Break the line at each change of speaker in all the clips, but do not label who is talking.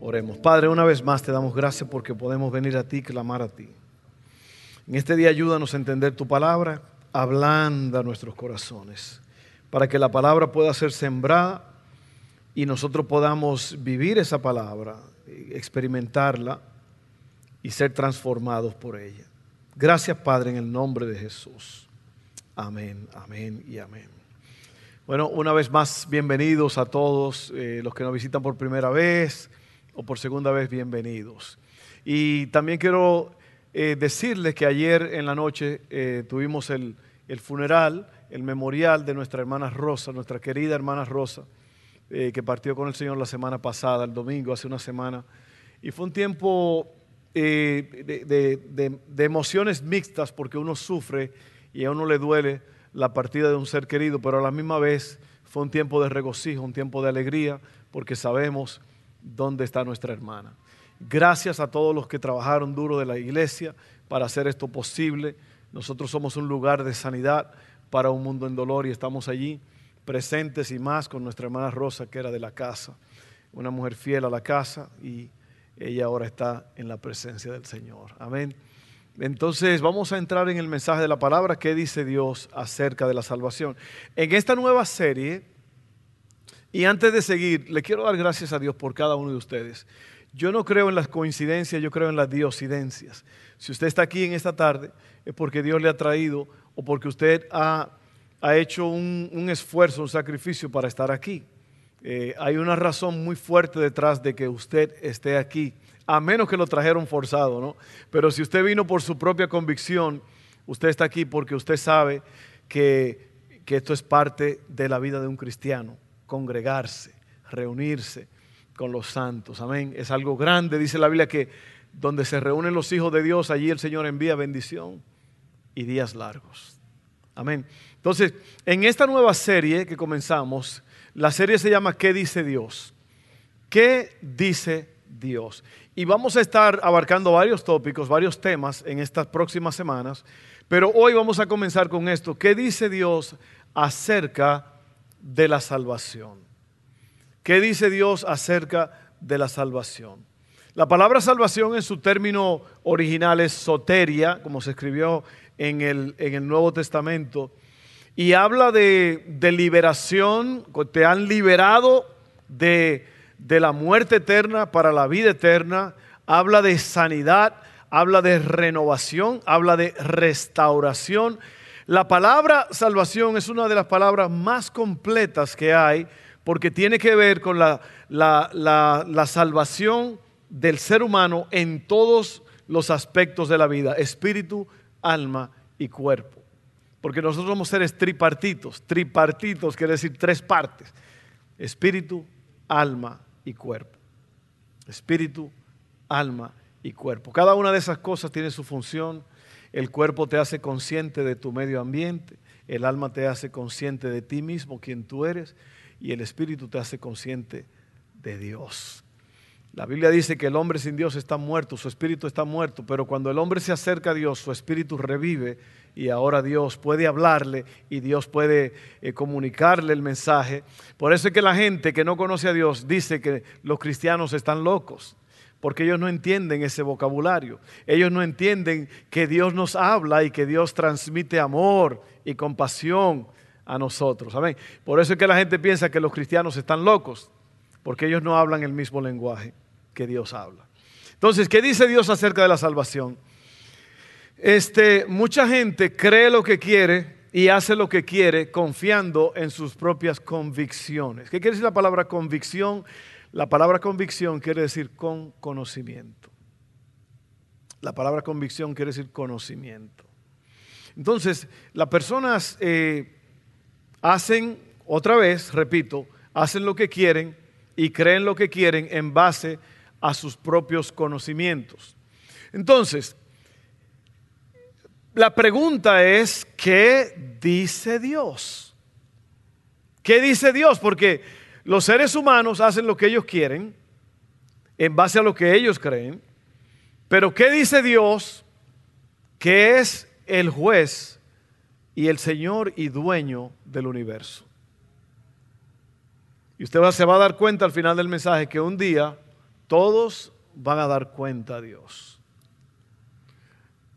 Oremos. Padre, una vez más te damos gracias porque podemos venir a ti clamar a ti. En este día ayúdanos a entender tu palabra, ablanda nuestros corazones, para que la palabra pueda ser sembrada y nosotros podamos vivir esa palabra, experimentarla y ser transformados por ella. Gracias Padre en el nombre de Jesús. Amén, amén y amén. Bueno, una vez más, bienvenidos a todos eh, los que nos visitan por primera vez o por segunda vez, bienvenidos. Y también quiero eh, decirles que ayer en la noche eh, tuvimos el, el, funeral, el memorial de nuestra hermana Rosa, nuestra querida hermana Rosa, eh, que partió con el Señor la semana pasada, el domingo, hace una semana. Y fue un tiempo de, de, de emociones mixtas porque uno sufre y a uno le duele la partida de un ser querido, pero a la misma vez fue un tiempo de regocijo, un tiempo de alegría, porque sabemos dónde está nuestra hermana. Gracias a todos los que trabajaron duro de la iglesia para hacer esto posible. Nosotros somos un lugar de sanidad para un mundo en dolor y estamos allí presentes y más con nuestra hermana Rosa, que era de la casa, una mujer fiel a la casa y ella ahora está en la presencia del Señor. Amén. Entonces vamos a entrar en el mensaje de la palabra que dice Dios acerca de la salvación. En esta nueva serie y antes de seguir, le quiero dar gracias a Dios por cada uno de ustedes. Yo no creo en las coincidencias, yo creo en las diosidencias. Si usted está aquí en esta tarde, es porque Dios le ha traído o porque usted ha, ha hecho un, un, esfuerzo, un sacrificio para estar aquí. Eh, hay una razón muy fuerte detrás de que usted esté aquí, a menos que lo trajeron forzado, ¿no? Pero si usted vino por su propia convicción, usted está aquí porque usted sabe que, que esto es parte de la vida de un cristiano congregarse, reunirse con los santos. Amén. Es algo grande. Dice la Biblia que donde se reúnen los hijos de Dios, allí el Señor envía bendición y días largos. Amén. Entonces, en esta nueva serie que comenzamos, la serie se llama ¿Qué dice Dios? ¿Qué dice Dios? Y vamos a estar abarcando varios tópicos, varios temas en estas próximas semanas, pero hoy vamos a comenzar con esto. ¿Qué dice Dios acerca de la salvación. ¿Qué dice Dios acerca de la salvación? La palabra salvación en su término original es soteria, como se escribió en el, en el Nuevo Testamento, y habla de, de liberación, te han liberado de, de la muerte eterna para la vida eterna, habla de sanidad, habla de renovación, habla de restauración, la palabra salvación es una de las palabras más completas que hay porque tiene que ver con la, la, salvación del ser humano en todos los aspectos de la vida, espíritu, alma y cuerpo. Porque nosotros somos seres tripartitos. Tripartitos quiere decir tres partes. Espíritu, alma y cuerpo. Espíritu, alma y cuerpo. Cada una de esas cosas tiene su función el cuerpo te hace consciente de tu medio ambiente, el alma te hace consciente de ti mismo, quien tú eres, y el espíritu te hace consciente de Dios. La Biblia dice que el hombre sin Dios está muerto, su espíritu está muerto, pero cuando el hombre se acerca a Dios, su espíritu revive y ahora Dios puede hablarle y Dios puede eh, comunicarle el mensaje. Por eso es que la gente que no conoce a Dios dice que los cristianos están locos porque ellos no entienden ese vocabulario. Ellos no entienden que Dios nos habla y que Dios transmite amor y compasión a nosotros. Amén. Por eso es que la gente piensa que los cristianos están locos, porque ellos no hablan el mismo lenguaje que Dios habla. Entonces, ¿qué dice Dios acerca de la salvación? Este, mucha gente cree lo que quiere y hace lo que quiere confiando en sus propias convicciones. ¿Qué quiere decir la palabra convicción? La palabra convicción quiere decir con conocimiento. La palabra convicción quiere decir conocimiento. Entonces, las personas eh, hacen, otra vez, repito, hacen lo que quieren y creen lo que quieren en base a sus propios conocimientos. Entonces, la pregunta es, ¿qué dice Dios? ¿Qué dice Dios? Porque los seres humanos hacen lo que ellos quieren, en base a lo que ellos creen, pero ¿qué dice Dios que es el juez y el Señor y dueño del universo? Y usted se va a dar cuenta al final del mensaje que un día todos van a dar cuenta a Dios.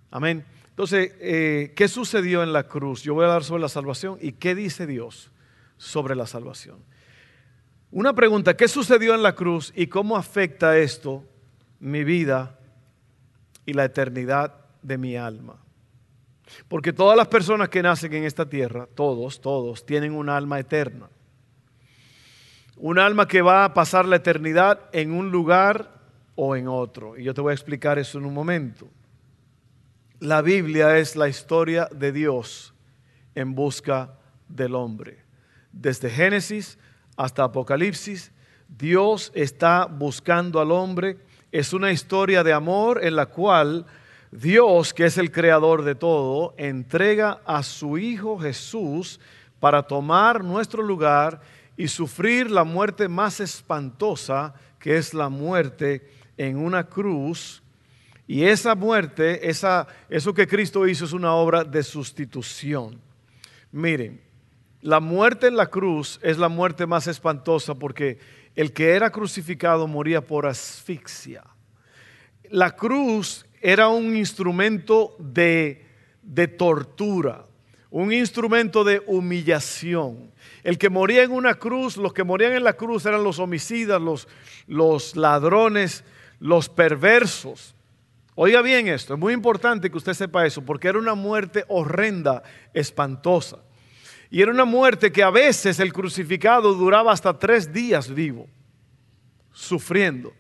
Amén. Entonces, eh, ¿qué sucedió en la cruz? Yo voy a hablar sobre la salvación y qué dice Dios sobre la salvación. Una pregunta, ¿qué sucedió en la cruz y cómo afecta esto mi vida y la eternidad de mi alma? Porque todas las personas que nacen en esta tierra, todos, todos, tienen un alma eterna. Un alma que va a pasar la eternidad en un lugar o en otro. Y yo te voy a explicar eso en un momento. La Biblia es la historia de Dios en busca del hombre. Desde Génesis hasta Apocalipsis, Dios está buscando al hombre. Es una historia de amor en la cual Dios, que es el creador de todo, entrega a su Hijo Jesús para tomar nuestro lugar y sufrir la muerte más espantosa, que es la muerte en una cruz. Y esa muerte, esa, eso que Cristo hizo es una obra de sustitución. Miren, la muerte en la cruz es la muerte más espantosa porque el que era crucificado moría por asfixia. La cruz era un instrumento de, de tortura, un instrumento de humillación. El que moría en una cruz, los que morían en la cruz eran los homicidas, los, los ladrones, los perversos. Oiga bien esto, es muy importante que usted sepa eso, porque era una muerte horrenda, espantosa. Y era una muerte que a veces el crucificado duraba hasta tres días vivo, sufriendo.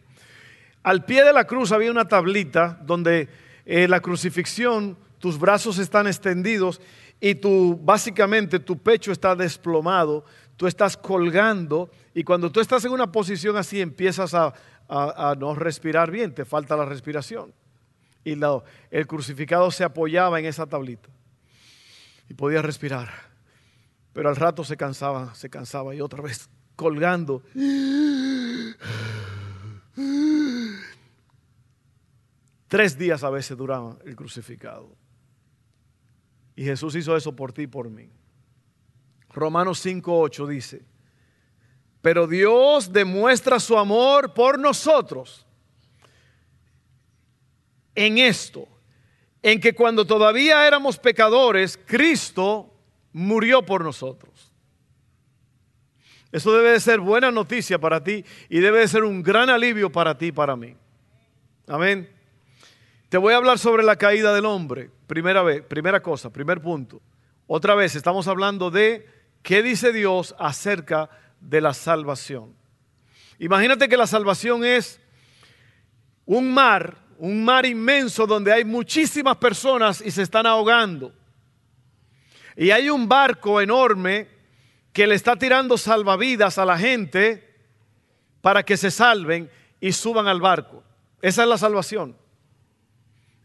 Al pie de la cruz había una tablita donde eh, la crucifixión, tus brazos están extendidos y tu, básicamente tu pecho está desplomado, tú estás colgando y cuando tú estás en una posición así empiezas a, a no respirar bien, te falta la respiración. Y el crucificado se apoyaba en esa tablita y podía respirar. Pero al rato se cansaba, se cansaba y otra vez colgando. Tres días a veces duraba el crucificado. Y Jesús hizo eso por ti y por mí. Romanos 5.8 dice, pero Dios demuestra su amor por nosotros en esto, en que cuando todavía éramos pecadores, Cristo murió por nosotros. Eso debe de ser buena noticia para ti y debe de ser un gran alivio para ti y para mí. Amén. Te voy a hablar sobre la caída del hombre. Primera vez, primera cosa, primer punto. Otra vez estamos hablando de qué dice Dios acerca de la salvación. Imagínate que la salvación es un mar, un mar inmenso donde hay muchísimas personas y se están ahogando. Y hay un barco enorme que le está tirando salvavidas a la gente para que se salven y suban al barco. Esa es la salvación.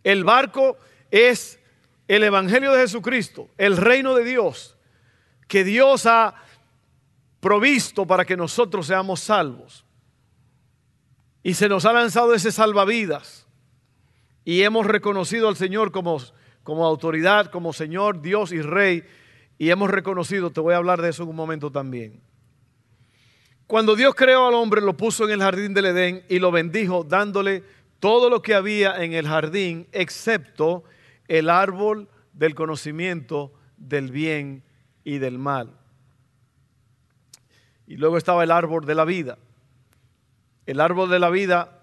El barco es el Evangelio de Jesucristo, el reino de Dios, que Dios ha provisto para que nosotros seamos salvos. Y se nos ha lanzado ese salvavidas. Y hemos reconocido al Señor como como autoridad, como Señor, Dios y Rey, y hemos reconocido, te voy a hablar de eso en un momento también. Cuando Dios creó al hombre, lo puso en el jardín del Edén y lo bendijo, dándole todo lo que había en el jardín, excepto el árbol del conocimiento del bien y del mal. Y luego estaba el árbol de la vida. El árbol de la vida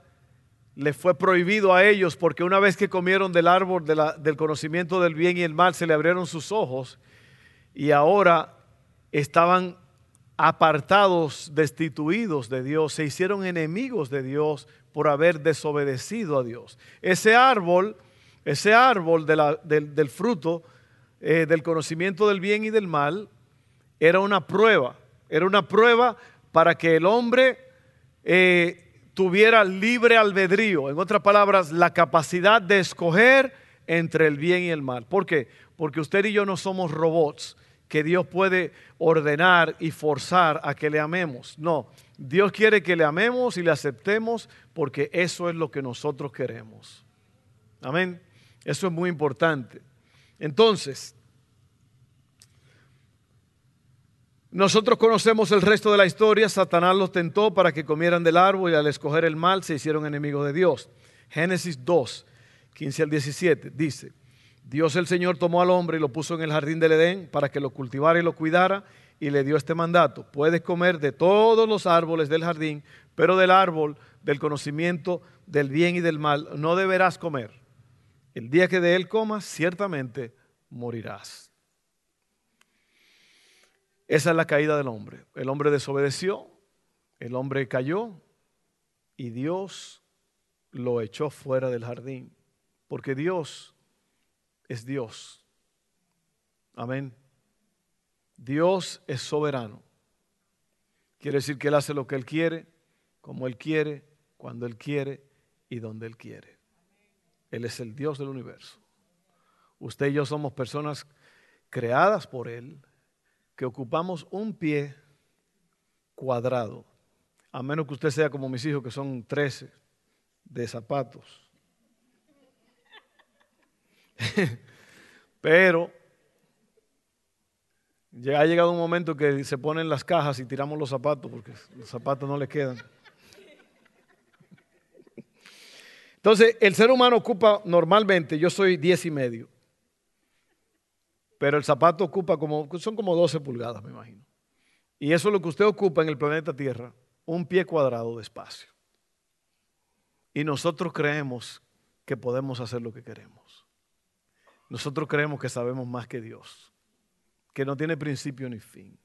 le fue prohibido a ellos porque una vez que comieron del árbol del conocimiento del bien y el mal, se le abrieron sus ojos y ahora estaban apartados, destituidos de Dios, se hicieron enemigos de Dios por haber desobedecido a Dios. Ese árbol, ese árbol del, fruto eh, del conocimiento del bien y del mal, era una prueba, era una prueba para que el hombre eh, tuviera libre albedrío, en otras palabras, la capacidad de escoger entre el bien y el mal. ¿Por qué? Porque usted y yo no somos robots que Dios puede ordenar y forzar a que le amemos. No, Dios quiere que le amemos y le aceptemos porque eso es lo que nosotros queremos. Amén. Eso es muy importante. Entonces, nosotros conocemos el resto de la historia. Satanás los tentó para que comieran del árbol y al escoger el mal se hicieron enemigos de Dios. Génesis 2, 15 al 17 dice, Dios el Señor tomó al hombre y lo puso en el jardín del Edén para que lo cultivara y lo cuidara y le dio este mandato. Puedes comer de todos los árboles del jardín, pero del árbol del conocimiento del bien y del mal no deberás comer. El día que de él comas, ciertamente morirás. Esa es la caída del hombre. El hombre desobedeció, el hombre cayó y Dios lo echó fuera del jardín. Porque Dios es Dios. Amén. Dios es soberano. Quiere decir que Él hace lo que Él quiere, como Él quiere, cuando Él quiere y donde Él quiere. Él es el Dios del universo. Usted y yo somos personas creadas por Él, que ocupamos un pie cuadrado, a menos que usted sea como mis hijos, que son 13 de zapatos. Pero ya ha llegado un momento que se ponen las cajas y tiramos los zapatos porque los zapatos no le quedan. Entonces, el ser humano ocupa normalmente, yo soy 10 y medio, pero el zapato ocupa como, son como 12 pulgadas, me imagino. Y eso es lo que usted ocupa en el planeta Tierra, un pie cuadrado de espacio. Y nosotros creemos que podemos hacer lo que queremos. Nosotros creemos que sabemos más que Dios, que no tiene principio ni fin,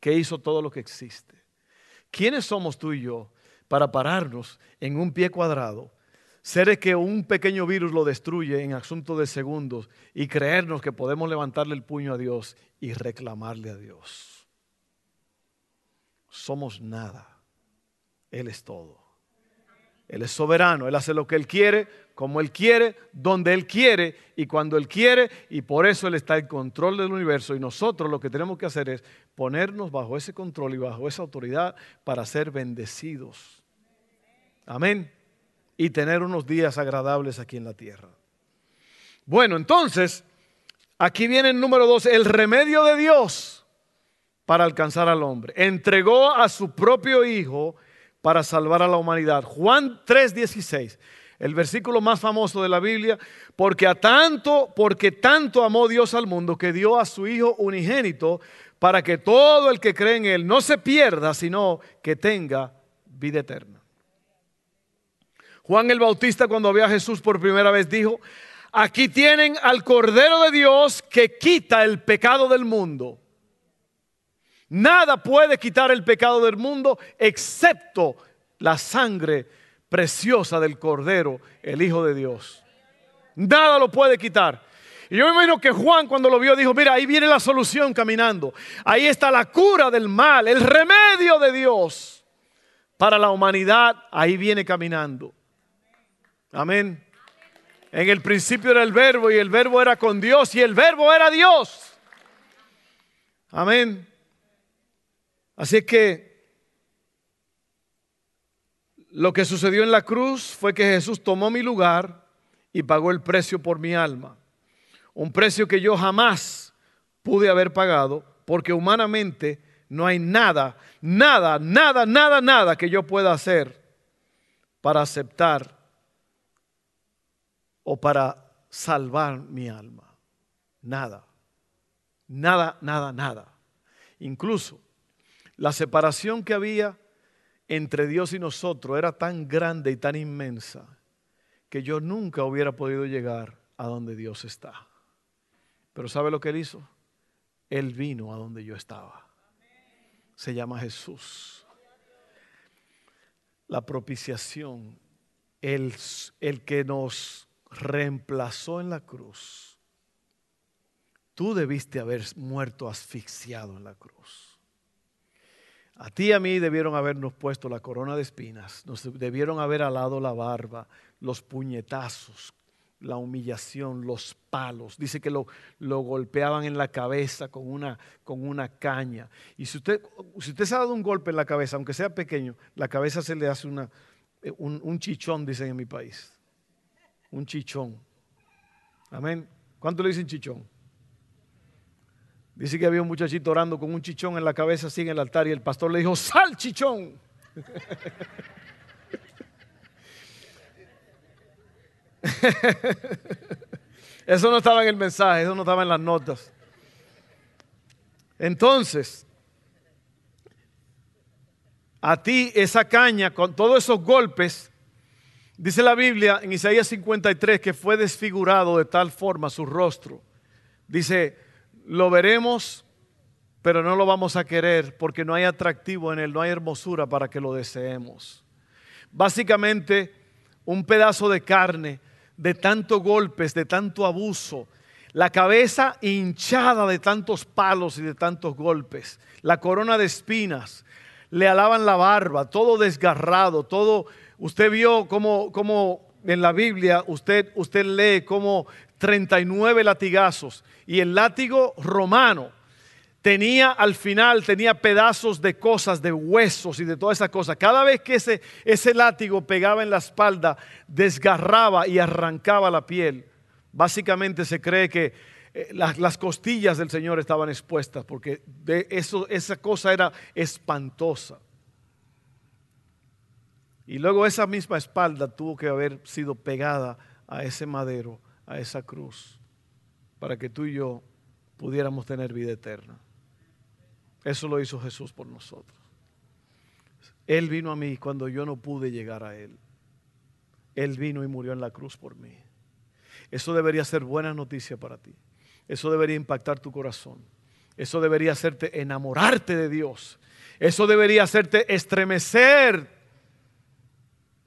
que hizo todo lo que existe. ¿Quiénes somos tú y yo para pararnos en un pie cuadrado, seres que un pequeño virus lo destruye en asuntos de segundos y creernos que podemos levantarle el puño a Dios y reclamarle a Dios? Somos nada. Él es todo. Él es soberano, Él hace lo que Él quiere, como Él quiere, donde Él quiere y cuando Él quiere, y por eso Él está en control del universo. Y nosotros lo que tenemos que hacer es ponernos bajo ese control y bajo esa autoridad para ser bendecidos. Amén. Y tener unos días agradables aquí en la tierra. Bueno, entonces, aquí viene el número dos, el remedio de Dios para alcanzar al hombre. Entregó a su propio Hijo para salvar a la humanidad. Juan 3:16, el versículo más famoso de la Biblia, porque a tanto, porque tanto amó Dios al mundo que dio a su hijo unigénito para que todo el que cree en él no se pierda, sino que tenga vida eterna. Juan el Bautista cuando vio a Jesús por primera vez dijo, aquí tienen al Cordero de Dios que quita el pecado del mundo. Nada puede quitar el pecado del mundo excepto la sangre preciosa del Cordero, el Hijo de Dios. Nada lo puede quitar. Y yo me imagino que Juan cuando lo vio dijo, mira, ahí viene la solución caminando. Ahí está la cura del mal, el remedio de Dios para la humanidad. Ahí viene caminando. Amén. En el principio era el verbo y el verbo era con Dios y el verbo era Dios. Amén. Así que lo que sucedió en la cruz fue que Jesús tomó mi lugar y pagó el precio por mi alma. Un precio que yo jamás pude haber pagado porque humanamente no hay nada, nada, nada, nada, nada que yo pueda hacer para aceptar o para salvar mi alma. Nada, nada, nada, nada. Incluso la separación que había entre Dios y nosotros era tan grande y tan inmensa que yo nunca hubiera podido llegar a donde Dios está. Pero ¿sabe lo que Él hizo? Él vino a donde yo estaba. Se llama Jesús. La propiciación, el, el que nos reemplazó en la cruz. Tú debiste haber muerto asfixiado en la cruz. A ti y a mí debieron habernos puesto la corona de espinas, nos debieron haber alado la barba, los puñetazos, la humillación, los palos. Dice que lo, lo, golpeaban en la cabeza con una, con una caña. Y si usted, si usted se ha dado un golpe en la cabeza, aunque sea pequeño, la cabeza se le hace una, eh, un, un chichón, dicen en mi país. Un chichón. Amén. ¿Cuánto le dicen chichón? Dice que había un muchachito orando con un chichón en la cabeza así en el altar y el pastor le dijo, sal chichón. Eso no estaba en el mensaje, eso no estaba en las notas. Entonces, a ti esa caña con todos esos golpes, dice la Biblia en Isaías 53 que fue desfigurado de tal forma su rostro. Dice, lo veremos, pero no lo vamos a querer porque no hay atractivo en él, no hay hermosura para que lo deseemos. Básicamente, un pedazo de carne de tantos golpes, de tanto abuso, la cabeza hinchada de tantos palos y de tantos golpes, la corona de espinas, le alaban la barba, todo desgarrado, todo, usted vio como, como en la Biblia, usted, usted lee como 39 latigazos y el látigo romano tenía al final, tenía pedazos de cosas, de huesos y de todas esas cosas. Cada vez que ese, ese látigo pegaba en la espalda, desgarraba y arrancaba la piel. Básicamente se cree que eh, las, las, costillas del Señor estaban expuestas porque de eso, esa cosa era espantosa. Y luego esa misma espalda tuvo que haber sido pegada a ese madero, a esa cruz, para que tú y yo pudiéramos tener vida eterna. Eso lo hizo Jesús por nosotros. Él vino a mí cuando yo no pude llegar a Él. Él vino y murió en la cruz por mí. Eso debería ser buena noticia para ti. Eso debería impactar tu corazón. Eso debería hacerte enamorarte de Dios. Eso debería hacerte estremecer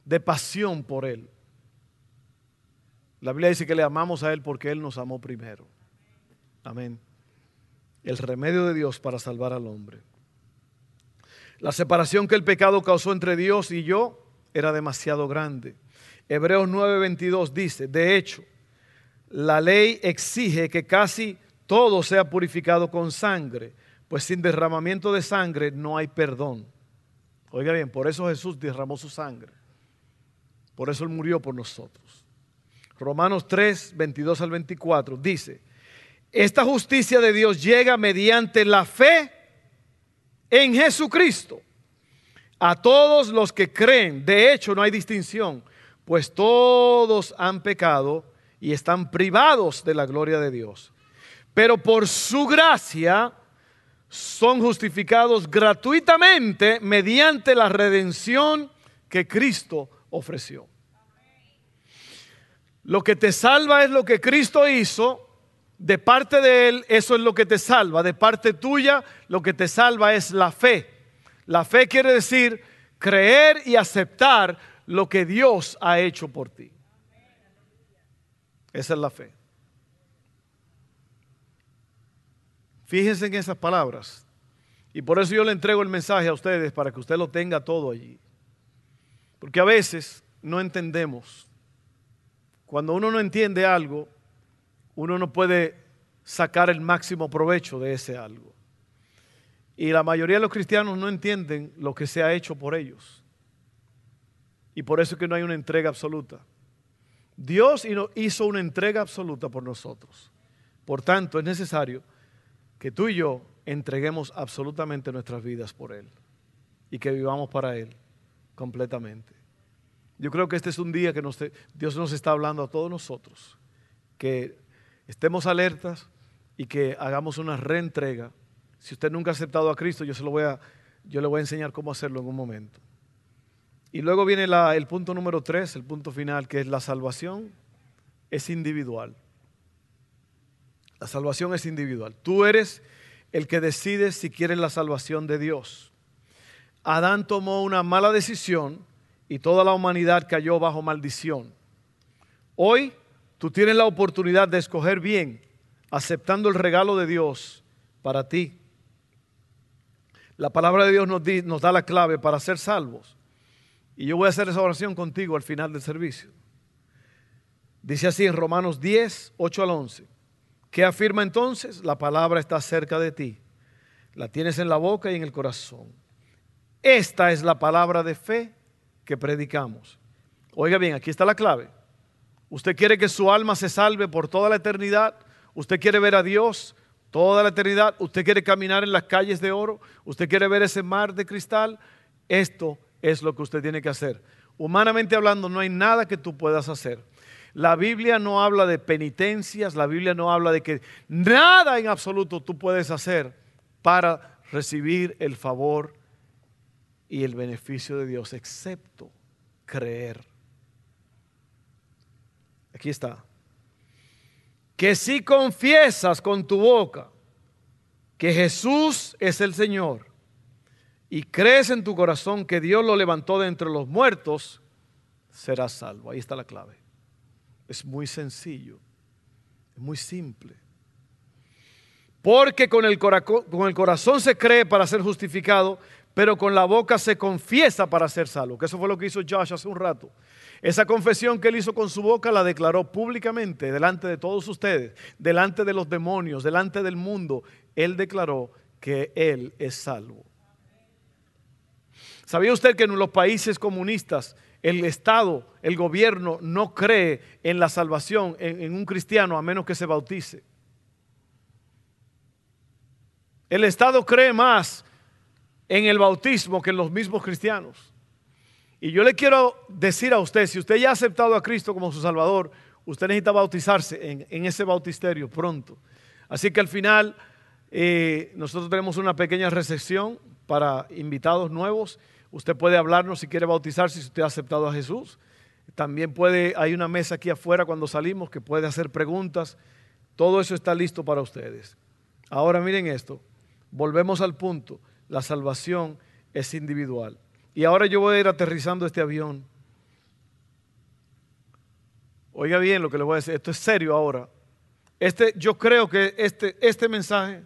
de pasión por Él. La Biblia dice que le amamos a Él porque Él nos amó primero. Amén el remedio de Dios para salvar al hombre. La separación que el pecado causó entre Dios y yo era demasiado grande. Hebreos 9:22 dice, de hecho, la ley exige que casi todo sea purificado con sangre, pues sin derramamiento de sangre no hay perdón. Oiga bien, por eso Jesús derramó su sangre. Por eso Él murió por nosotros. Romanos 3, 22 al 24 dice, esta justicia de Dios llega mediante la fe en Jesucristo a todos los que creen. De hecho, no hay distinción, pues todos han pecado y están privados de la gloria de Dios. Pero por su gracia son justificados gratuitamente mediante la redención que Cristo ofreció. Lo que te salva es lo que Cristo hizo de parte de Él, eso es lo que te salva. De parte tuya, lo que te salva es la fe. La fe quiere decir creer y aceptar lo que Dios ha hecho por ti. Esa es la fe. Fíjense en esas palabras. Y por eso yo le entrego el mensaje a ustedes para que usted lo tenga todo allí. Porque a veces no entendemos. Cuando uno no entiende algo, uno no puede sacar el máximo provecho de ese algo. Y la mayoría de los cristianos no entienden lo que se ha hecho por ellos. Y por eso es que no hay una entrega absoluta. Dios hizo una entrega absoluta por nosotros. Por tanto, es necesario que tú y yo entreguemos absolutamente nuestras vidas por Él y que vivamos para Él completamente. Yo creo que este es un día que Dios nos está hablando a todos nosotros, que estemos alertas y que hagamos una reentrega. Si usted nunca ha aceptado a Cristo, yo, se lo voy a, yo le voy a enseñar cómo hacerlo en un momento. Y luego viene el punto número tres, el punto final, que es la salvación es individual. La salvación es individual. Tú eres el que decides si quieres la salvación de Dios. Adán tomó una mala decisión y toda la humanidad cayó bajo maldición. Hoy Tú tienes la oportunidad de escoger bien, aceptando el regalo de Dios para ti. La palabra de Dios nos, da la clave para ser salvos. Y yo voy a hacer esa oración contigo al final del servicio. Dice así en Romanos 10, 8 al 11. ¿Qué afirma entonces? La palabra está cerca de ti. La tienes en la boca y en el corazón. Esta es la palabra de fe que predicamos. Oiga bien, aquí está la clave. Usted quiere que su alma se salve por toda la eternidad. Usted quiere ver a Dios toda la eternidad. Usted quiere caminar en las calles de oro. Usted quiere ver ese mar de cristal. Esto es lo que usted tiene que hacer. Humanamente hablando, no hay nada que tú puedas hacer. La Biblia no habla de penitencias, la Biblia no habla de que nada en absoluto tú puedes hacer para recibir el favor y el beneficio de Dios, excepto creer. Aquí está. Que si confiesas con tu boca que Jesús es el Señor y crees en tu corazón que Dios lo levantó de entre los muertos, serás salvo. Ahí está la clave. Es muy sencillo, es muy simple. Porque con el, con el corazón se cree para ser justificado, pero con la boca se confiesa para ser salvo. Que eso fue lo que hizo Josh hace un rato. Esa confesión que él hizo con su boca la declaró públicamente delante de todos ustedes, delante de los demonios, delante del mundo. Él declaró que él es salvo. ¿Sabía usted que en los países comunistas el Estado, el gobierno no cree en la salvación en, un cristiano a menos que se bautice. El Estado cree más en el bautismo que en los mismos cristianos. Y yo le quiero decir a usted, si usted ya ha aceptado a Cristo como su Salvador, usted necesita bautizarse en, ese bautisterio pronto. Así que al final eh, nosotros tenemos una pequeña recepción para invitados nuevos Usted puede hablarnos si quiere bautizarse, si usted ha aceptado a Jesús. También puede, hay una mesa aquí afuera cuando salimos que puede hacer preguntas. Todo eso está listo para ustedes. Ahora miren esto. Volvemos al punto. La salvación es individual. Y ahora yo voy a ir aterrizando este avión. Oiga bien lo que le voy a decir. Esto es serio ahora. Este, yo creo que este, este mensaje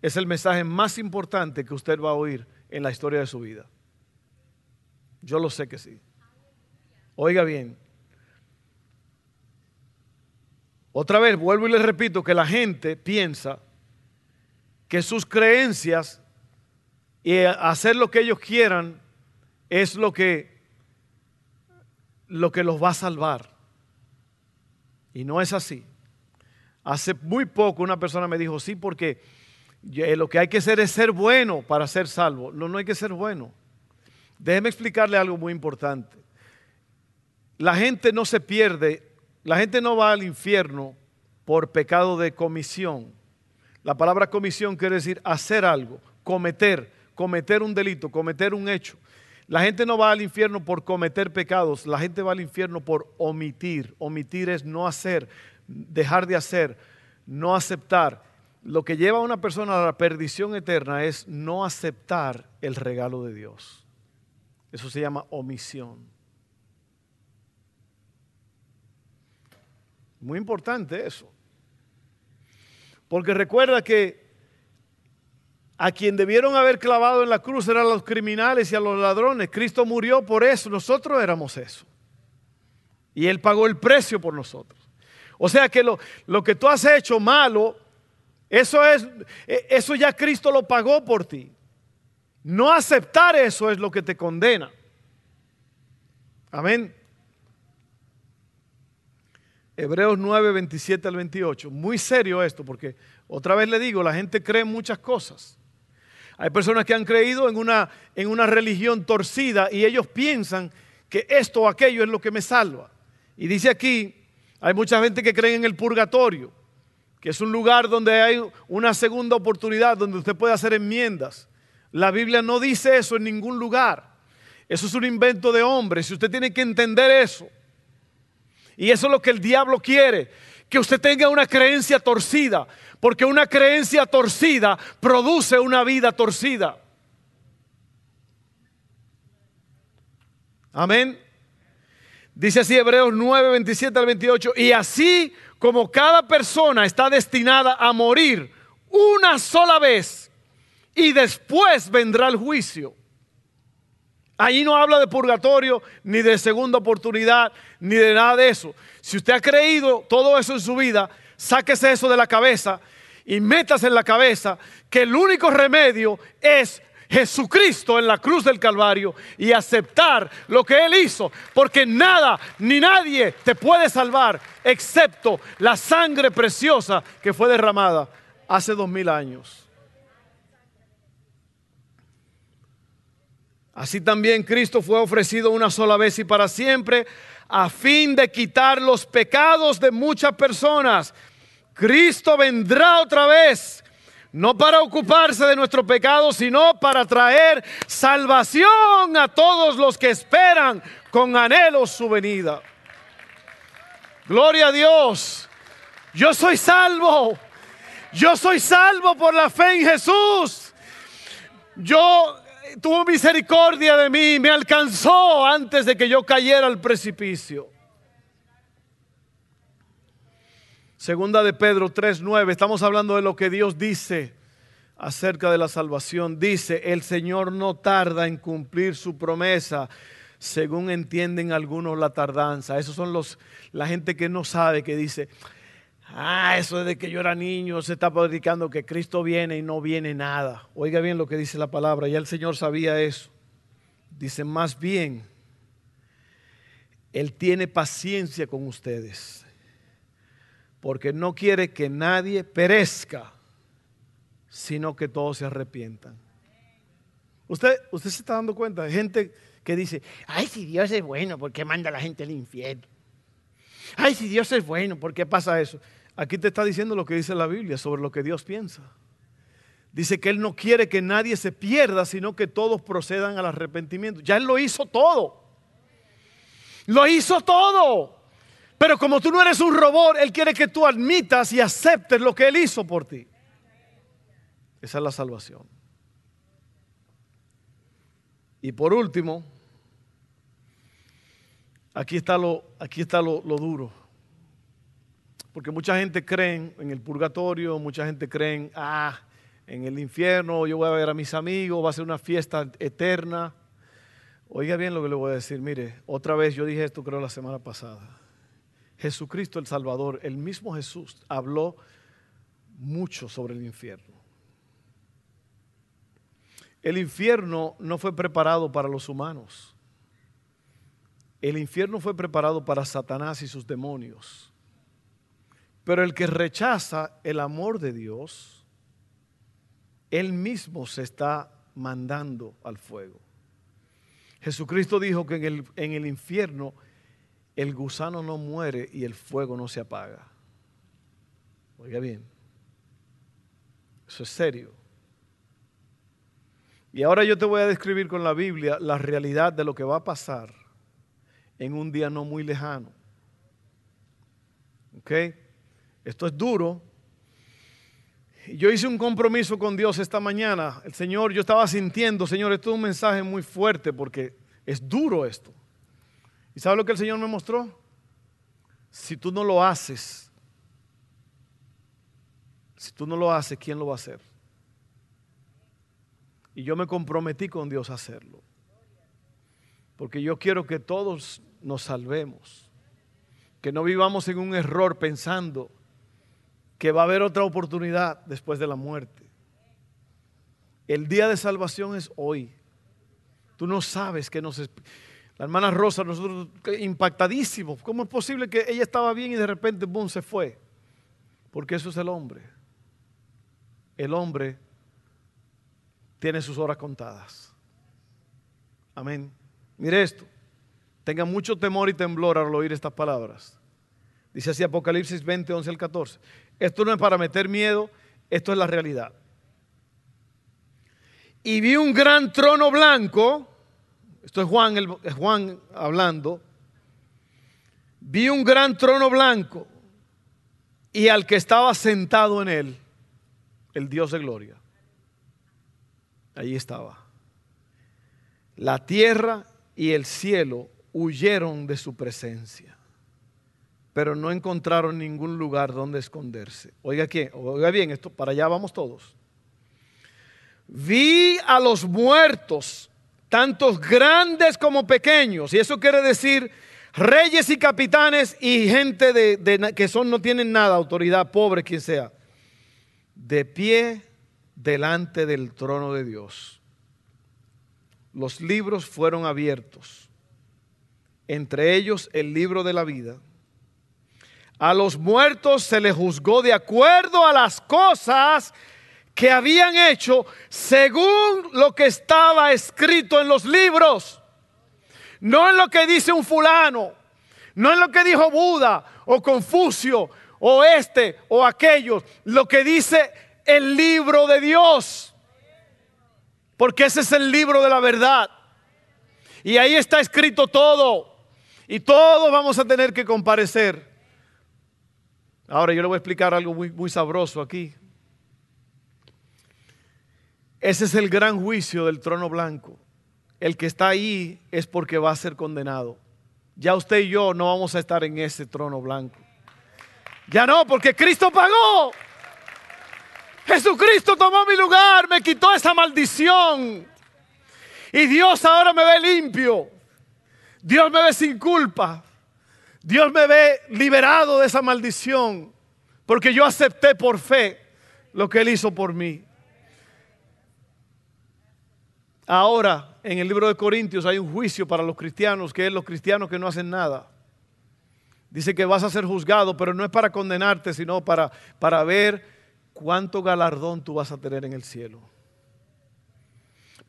es el mensaje más importante que usted va a oír en la historia de su vida. Yo lo sé que sí. Oiga bien. Otra vez, vuelvo y le repito que la gente piensa que sus creencias y hacer lo que ellos quieran es lo que, lo que los va a salvar. Y no es así. Hace muy poco una persona me dijo, sí, porque lo que hay que hacer es ser bueno para ser salvo. No, no hay que ser bueno. Déjeme explicarle algo muy importante. La gente no se pierde, la gente no va al infierno por pecado de comisión. La palabra comisión quiere decir hacer algo, cometer, cometer un delito, cometer un hecho. La gente no va al infierno por cometer pecados, la gente va al infierno por omitir. Omitir es no hacer, dejar de hacer, no aceptar. Lo que lleva a una persona a la perdición eterna es no aceptar el regalo de Dios. Eso se llama omisión. Muy importante eso. Porque recuerda que a quien debieron haber clavado en la cruz eran los criminales y a los ladrones. Cristo murió por eso, nosotros éramos eso. Y Él pagó el precio por nosotros. O sea que lo, lo que tú has hecho malo, eso, es, e, eso ya Cristo lo pagó por ti. No aceptar eso es lo que te condena. Amén. Hebreos 9, 27 al 28. Muy serio esto, porque otra vez le digo, la gente cree muchas cosas. Hay personas que han creído en una, en una religión torcida y ellos piensan que esto o aquello es lo que me salva. Y dice aquí, hay mucha gente que cree en el purgatorio, que es un lugar donde hay una segunda oportunidad, donde usted puede hacer enmiendas. La Biblia no dice eso en ningún lugar. Eso es un invento de hombres y usted tiene que entender eso. Y eso es lo que el diablo quiere, que usted tenga una creencia torcida, porque una creencia torcida produce una vida torcida. Amén. Dice así Hebreos 9, 27 al 28, y así como cada persona está destinada a morir una sola vez y después vendrá el juicio. Ahí no habla de purgatorio, ni de segunda oportunidad, ni de nada de eso. Si usted ha creído todo eso en su vida, sáquese eso de la cabeza y métase en la cabeza que el único remedio es Jesucristo en la cruz del Calvario y aceptar lo que Él hizo, porque nada ni nadie te puede salvar excepto la sangre preciosa que fue derramada hace dos mil años. Así también Cristo fue ofrecido una sola vez y para siempre a fin de quitar los pecados de muchas personas. Cristo vendrá otra vez, no para ocuparse de nuestro pecado, sino para traer salvación a todos los que esperan con anhelo su venida. Gloria a Dios. Yo soy salvo. Yo soy salvo por la fe en Jesús. Yo tuvo misericordia de mí, me alcanzó antes de que yo cayera al precipicio. Segunda de Pedro 3:9, estamos hablando de lo que Dios dice acerca de la salvación. Dice, el Señor no tarda en cumplir su promesa, según entienden algunos la tardanza. Esos son los la gente que no sabe que dice, Ah, eso desde que yo era niño se está predicando que Cristo viene y no viene nada. Oiga bien lo que dice la palabra, ya el Señor sabía eso. Dice, más bien, Él tiene paciencia con ustedes, porque no quiere que nadie perezca, sino que todos se arrepientan. Usted, usted se está dando cuenta de gente que dice, ay, si Dios es bueno, ¿por qué manda a la gente al infierno? Ay, si Dios es bueno, ¿por qué pasa eso? Aquí te está diciendo lo que dice la Biblia sobre lo que Dios piensa. Dice que Él no quiere que nadie se pierda, sino que todos procedan al arrepentimiento. Ya Él lo hizo todo. Lo hizo todo. Pero como tú no eres un robot, Él quiere que tú admitas y aceptes lo que Él hizo por ti. Esa es la salvación. Y por último, aquí está lo, aquí está lo, lo duro. Porque mucha gente cree en el purgatorio, mucha gente cree en, ah, en el infierno, yo voy a ver a mis amigos, va a ser una fiesta eterna. Oiga bien lo que le voy a decir, mire, otra vez yo dije esto creo la semana pasada. Jesucristo el Salvador, el mismo Jesús, habló mucho sobre el infierno. El infierno no fue preparado para los humanos. El infierno fue preparado para Satanás y sus demonios. Pero el que rechaza el amor de Dios, él mismo se está mandando al fuego. Jesucristo dijo que en el, en el infierno el gusano no muere y el fuego no se apaga. Oiga bien, eso es serio. Y ahora yo te voy a describir con la Biblia la realidad de lo que va a pasar en un día no muy lejano. ¿Ok? Esto es duro. Yo hice un compromiso con Dios esta mañana. El Señor, yo estaba sintiendo, Señor, esto es un mensaje muy fuerte porque es duro esto. ¿Y sabe lo que el Señor me mostró? Si tú no lo haces, si tú no lo haces, ¿quién lo va a hacer? Y yo me comprometí con Dios a hacerlo. Porque yo quiero que todos nos salvemos. Que no vivamos en un error pensando que va a haber otra oportunidad después de la muerte. El día de salvación es hoy. Tú no sabes que nos... La hermana Rosa, nosotros impactadísimos. ¿Cómo es posible que ella estaba bien y de repente, boom, se fue? Porque eso es el hombre. El hombre tiene sus horas contadas. Amén. Mire esto. Tenga mucho temor y temblor al oír estas palabras. Dice así Apocalipsis 20, 11 al 14. Esto no es para meter miedo, esto es la realidad. Y vi un gran trono blanco, esto es Juan, Juan hablando, vi un gran trono blanco y al que estaba sentado en él, el Dios de gloria. Allí estaba. La tierra y el cielo huyeron de su presencia pero no encontraron ningún lugar donde esconderse. Oiga, ¿quién? Oiga bien, esto, para allá vamos todos. Vi a los muertos tantos grandes como pequeños. Y eso quiere decir reyes y capitanes y gente de, que son, no tienen nada, autoridad, pobre quien sea, de pie delante del trono de Dios. Los libros fueron abiertos, entre ellos el libro de la vida. A los muertos se les juzgó de acuerdo a las cosas que habían hecho según lo que estaba escrito en los libros. No en lo que dice un fulano, no en lo que dijo Buda o Confucio o este o aquellos, lo que dice el libro de Dios. Porque ese es el libro de la verdad. Y ahí está escrito todo. Y todos vamos a tener que comparecer. Ahora yo le voy a explicar algo muy, muy sabroso aquí. Ese es el gran juicio del trono blanco. El que está ahí es porque va a ser condenado. Ya usted y yo no vamos a estar en ese trono blanco. Ya no, porque Cristo pagó. Jesucristo tomó mi lugar, me quitó esa maldición. Y Dios ahora me ve limpio. Dios me ve sin culpa. Dios me ve liberado de esa maldición. Porque yo acepté por fe lo que Él hizo por mí. Ahora, en el libro de Corintios hay un juicio para los cristianos, que es los cristianos que no hacen nada. Dice que vas a ser juzgado, pero no es para condenarte, sino para, para ver cuánto galardón tú vas a tener en el cielo.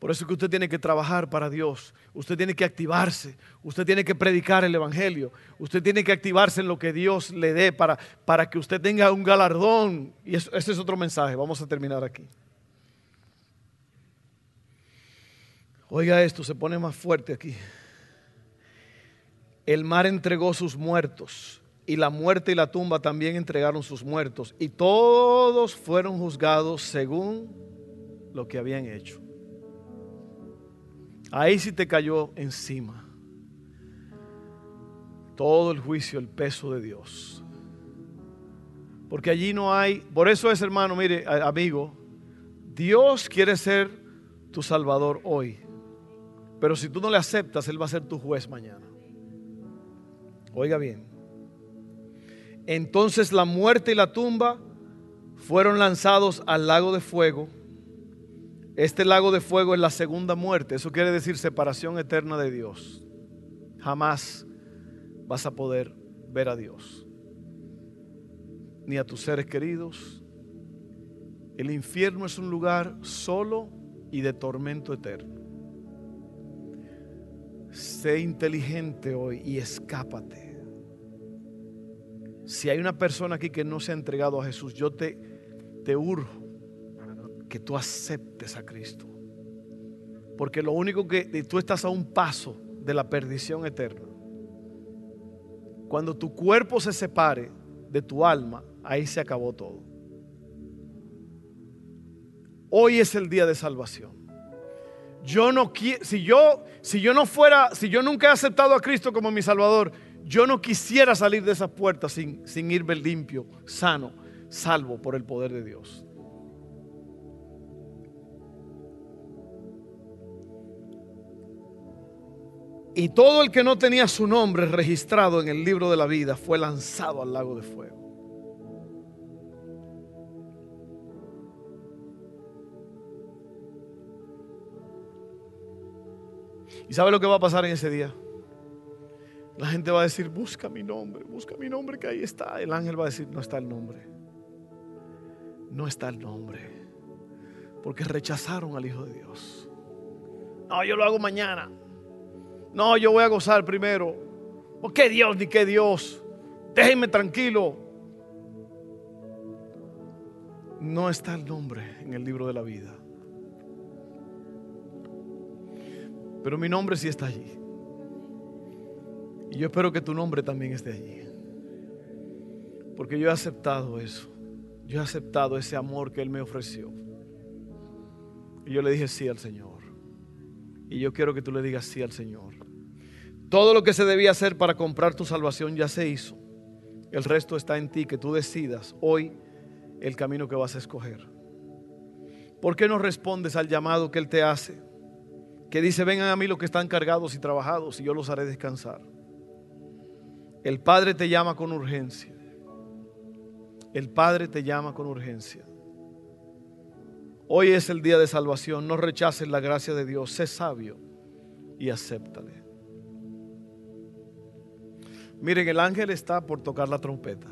Por eso es que usted tiene que trabajar para Dios, usted tiene que activarse, usted tiene que predicar el Evangelio, usted tiene que activarse en lo que Dios le dé para, para que usted tenga un galardón. Y ese es otro mensaje, vamos a terminar aquí. Oiga esto, se pone más fuerte aquí. El mar entregó sus muertos y la muerte y la tumba también entregaron sus muertos y todos fueron juzgados según lo que habían hecho. Ahí sí te cayó encima todo el juicio, el peso de Dios. Porque allí no hay, por eso es hermano, mire, amigo, Dios quiere ser tu salvador hoy. Pero si tú no le aceptas, Él va a ser tu juez mañana. Oiga bien. Entonces la muerte y la tumba fueron lanzados al lago de fuego. Este lago de fuego es la segunda muerte. Eso quiere decir separación eterna de Dios. Jamás vas a poder ver a Dios. Ni a tus seres queridos. El infierno es un lugar solo y de tormento eterno. Sé inteligente hoy y escápate. Si hay una persona aquí que no se ha entregado a Jesús, yo te, te urjo que tú aceptes a Cristo. Porque lo único que tú estás a un paso de la perdición eterna. Cuando tu cuerpo se separe de tu alma, ahí se acabó todo. Hoy es el día de salvación yo no si yo si yo no fuera, si yo nunca he aceptado a Cristo como mi Salvador, yo no quisiera salir de esa puerta sin, sin irme limpio, sano, salvo por el poder de Dios. Y todo el que no tenía su nombre registrado en el libro de la vida fue lanzado al lago de fuego. ¿Y sabe lo que va a pasar en ese día? La gente va a decir, busca mi nombre, busca mi nombre que ahí está. El ángel va a decir, no está el nombre. No está el nombre. Porque rechazaron al Hijo de Dios. No, yo lo hago mañana. No, yo voy a gozar primero. ¿O oh, qué Dios ni qué Dios? Déjenme tranquilo. No está el nombre en el libro de la vida. Pero mi nombre sí está allí. Y yo espero que tu nombre también esté allí. Porque yo he aceptado eso. Yo he aceptado ese amor que Él me ofreció. Y yo le dije sí al Señor. Y yo quiero que tú le digas sí al Señor. Todo lo que se debía hacer para comprar tu salvación ya se hizo. El resto está en ti, que tú decidas hoy el camino que vas a escoger. ¿Por qué no respondes al llamado que Él te hace? que dice, vengan a mí los que están cargados y trabajados y yo los haré descansar. El Padre te llama con urgencia. El Padre te llama con urgencia. Hoy es el día de salvación. No rechaces la gracia de Dios. Sé sabio y acéptale. Miren, el ángel está por tocar la trompeta.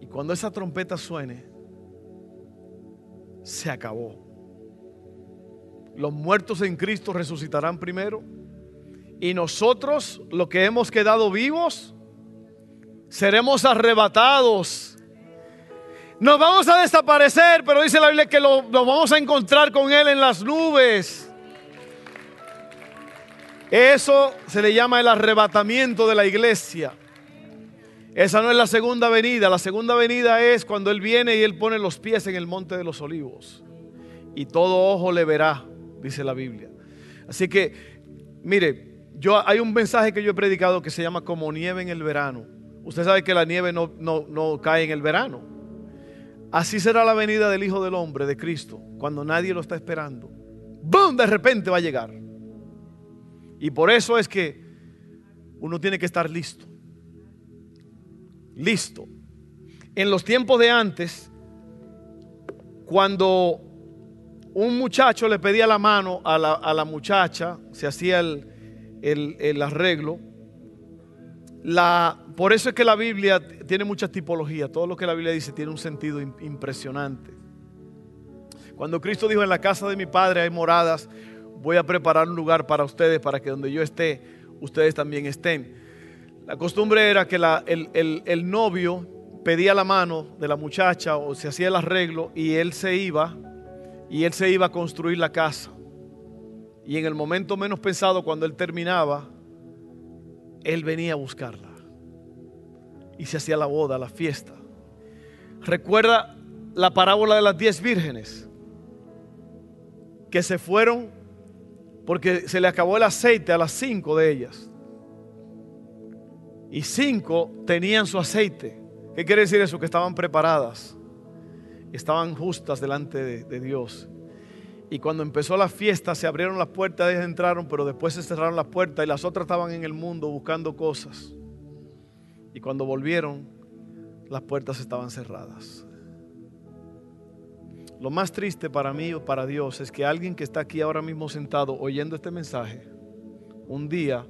Y cuando esa trompeta suene, se acabó. Los muertos en Cristo resucitarán primero. Y nosotros, los que hemos quedado vivos, seremos arrebatados. Nos vamos a desaparecer, pero dice la Biblia que lo, vamos a encontrar con Él en las nubes. Eso se le llama el arrebatamiento de la iglesia. Esa no es la segunda venida. La segunda venida es cuando Él viene y Él pone los pies en el monte de los olivos. Y todo ojo le verá, dice la Biblia. Así que, mire, yo, hay un mensaje que yo he predicado que se llama como nieve en el verano. Usted sabe que la nieve no, no, no cae en el verano. Así será la venida del Hijo del Hombre, de Cristo, cuando nadie lo está esperando. ¡Bum! De repente va a llegar. Y por eso es que uno tiene que estar listo. Listo. En los tiempos de antes, cuando un muchacho le pedía la mano a la, muchacha, se hacía el, arreglo. La, por eso es que la Biblia tiene muchas tipologías. Todo lo que la Biblia dice tiene un sentido impresionante. Cuando Cristo dijo, en la casa de mi Padre hay moradas, voy a preparar un lugar para ustedes, para que donde yo esté, ustedes también estén. La costumbre era que el, novio pedía la mano de la muchacha o se hacía el arreglo y él se iba y él se iba a construir la casa. Y en el momento menos pensado, cuando él terminaba, él venía a buscarla. Y se hacía la boda, la fiesta. Recuerda la parábola de las diez vírgenes que se fueron porque se le acabó el aceite a las cinco de ellas. Y cinco tenían su aceite. ¿Qué quiere decir eso? Que estaban preparadas. Estaban justas delante de, Dios. Y cuando empezó la fiesta se abrieron las puertas, ellas entraron, pero después se cerraron las puertas y las otras estaban en el mundo buscando cosas. Y cuando volvieron, las puertas estaban cerradas. Lo más triste para mí o para Dios es que alguien que está aquí ahora mismo sentado oyendo este mensaje, un día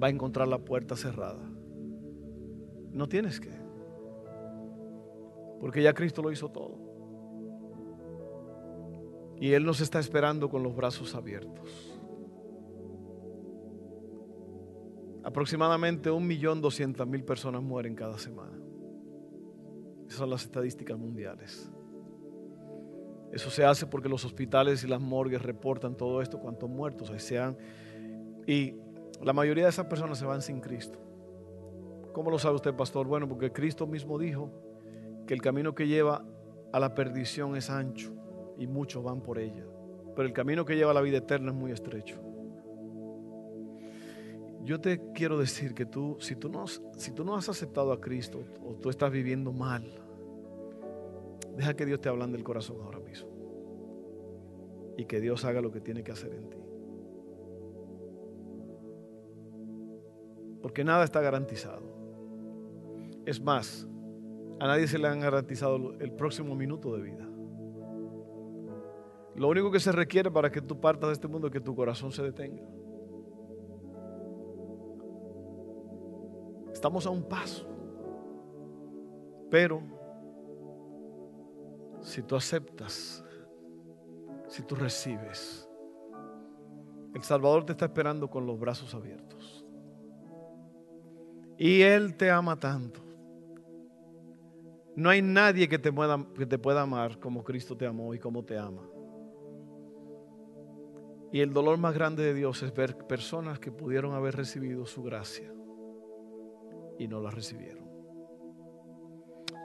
va a encontrar la puerta cerrada. No tienes que. Porque ya Cristo lo hizo todo. Y Él nos está esperando con los brazos abiertos. Aproximadamente un millón doscientas mil personas mueren cada semana. Esas son las estadísticas mundiales. Eso se hace porque los hospitales y las morgues reportan todo esto, cuantos muertos hay sean. Y la mayoría de esas personas se van sin Cristo. ¿Cómo lo sabe usted, pastor? Bueno, porque Cristo mismo dijo que el camino que lleva a la perdición es ancho y muchos van por ella. Pero el camino que lleva a la vida eterna es muy estrecho. Yo te quiero decir que tú, si tú no, si tú no has aceptado a Cristo o tú estás viviendo mal, Deja que Dios te hable del corazón ahora mismo. Y que Dios haga lo que tiene que hacer en ti. Porque nada está garantizado. Es más, a nadie se le han garantizado el próximo minuto de vida. Lo único que se requiere para que tú partas de este mundo es que tu corazón se detenga. Estamos a un paso. Pero si tú aceptas, si tú recibes, el Salvador te está esperando con los brazos abiertos. Y Él te ama tanto. No hay nadie que te, pueda, que te pueda amar como Cristo te amó y como te ama. Y el dolor más grande de Dios es ver personas que pudieron haber recibido su gracia y no la recibieron.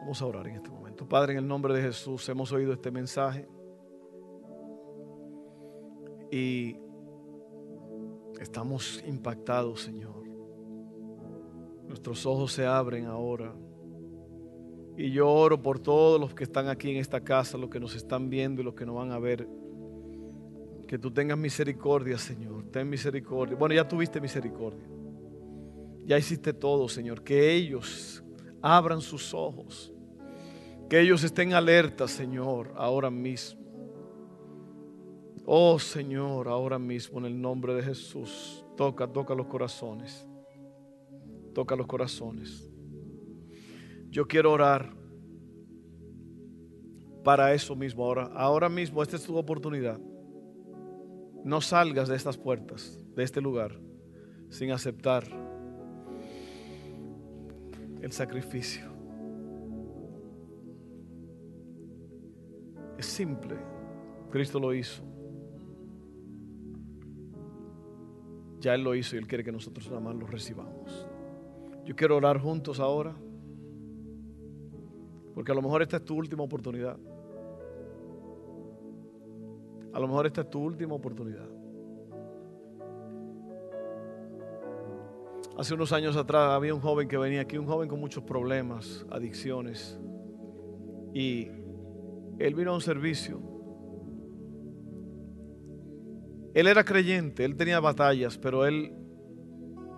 Vamos a orar en este momento. Padre, en el nombre de Jesús hemos oído este mensaje. Y estamos impactados, Señor. Nuestros ojos se abren ahora. Y yo oro por todos los que están aquí en esta casa, los que nos están viendo y los que nos van a ver. Que tú tengas misericordia, Señor. Ten misericordia. Bueno, ya tuviste misericordia. Ya hiciste todo, Señor. Que ellos abran sus ojos. Que ellos estén alertas, Señor, ahora mismo. Oh, Señor, ahora mismo en el nombre de Jesús. Toca, toca los corazones. Toca los corazones. Yo quiero orar para eso mismo ahora. Ahora mismo, esta es tu oportunidad. No salgas de estas puertas, de este lugar, sin aceptar el sacrificio. Es simple. Cristo lo hizo. Ya Él lo hizo y Él quiere que nosotros nada más lo recibamos. Yo quiero orar juntos ahora. Porque a lo mejor esta es tu última oportunidad. A lo mejor esta es tu última oportunidad. Hace unos años atrás había un joven que venía aquí, un joven con muchos problemas, adicciones. Y él vino a un servicio. Él era creyente, él tenía batallas, pero él,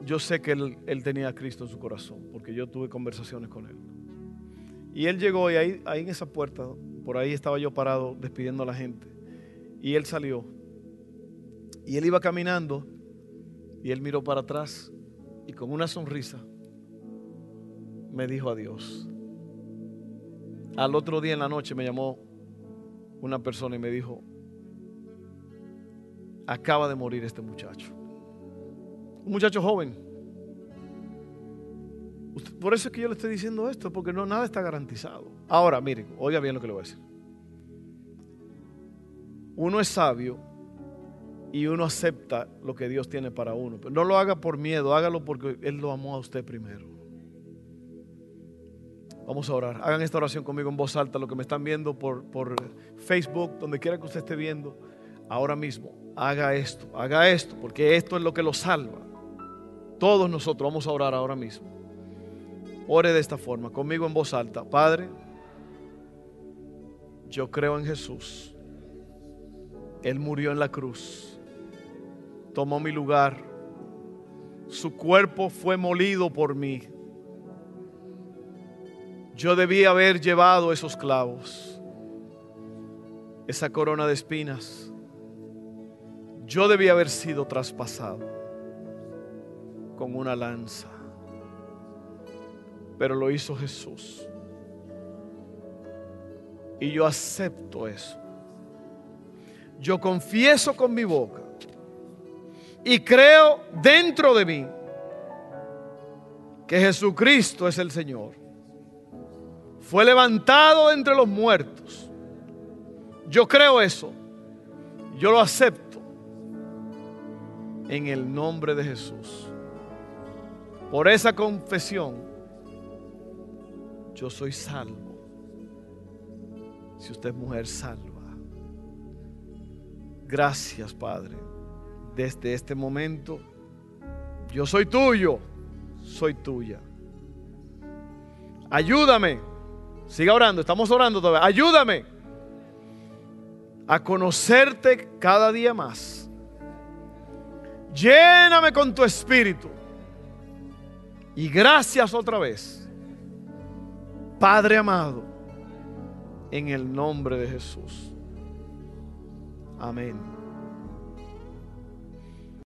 yo sé que él, tenía a Cristo en su corazón, porque yo tuve conversaciones con él. Y él llegó y ahí, ahí en esa puerta, por ahí estaba yo parado despidiendo a la gente. Y él salió. Y él iba caminando y él miró para atrás y con una sonrisa me dijo adiós. Al otro día en la noche me llamó una persona y me dijo, acaba de morir este muchacho. Un muchacho joven. Por eso es que yo le estoy diciendo esto, porque no nada está garantizado. Ahora, miren, oiga bien lo que le voy a decir. Uno es sabio y uno acepta lo que Dios tiene para uno. Pero no lo haga por miedo, hágalo porque Él lo amó a usted primero. Vamos a orar. Hagan esta oración conmigo en voz alta, lo que me están viendo por, por Facebook, donde quiera que usted esté viendo, ahora mismo. Haga esto, haga esto, porque esto es lo que lo salva. Todos nosotros vamos a orar ahora mismo. Ore de esta forma, conmigo en voz alta. Padre, yo creo en Jesús. Él murió en la cruz. Tomó mi lugar. Su cuerpo fue molido por mí. Yo debía haber llevado esos clavos, esa corona de espinas. Yo debía haber sido traspasado con una lanza. Pero lo hizo Jesús. Y yo acepto eso. Yo confieso con mi boca y creo dentro de mí que Jesucristo es el Señor. Fue levantado entre los muertos. Yo creo eso. Yo lo acepto en el nombre de Jesús. Por esa confesión, yo soy salvo. Si usted es mujer salva. Gracias, Padre. Desde este momento, yo soy tuyo, soy tuya. Ayúdame. Siga orando, estamos orando todavía. Ayúdame a conocerte cada día más. Lléname con tu espíritu. Y gracias otra vez, Padre amado, en el nombre de Jesús. Amén.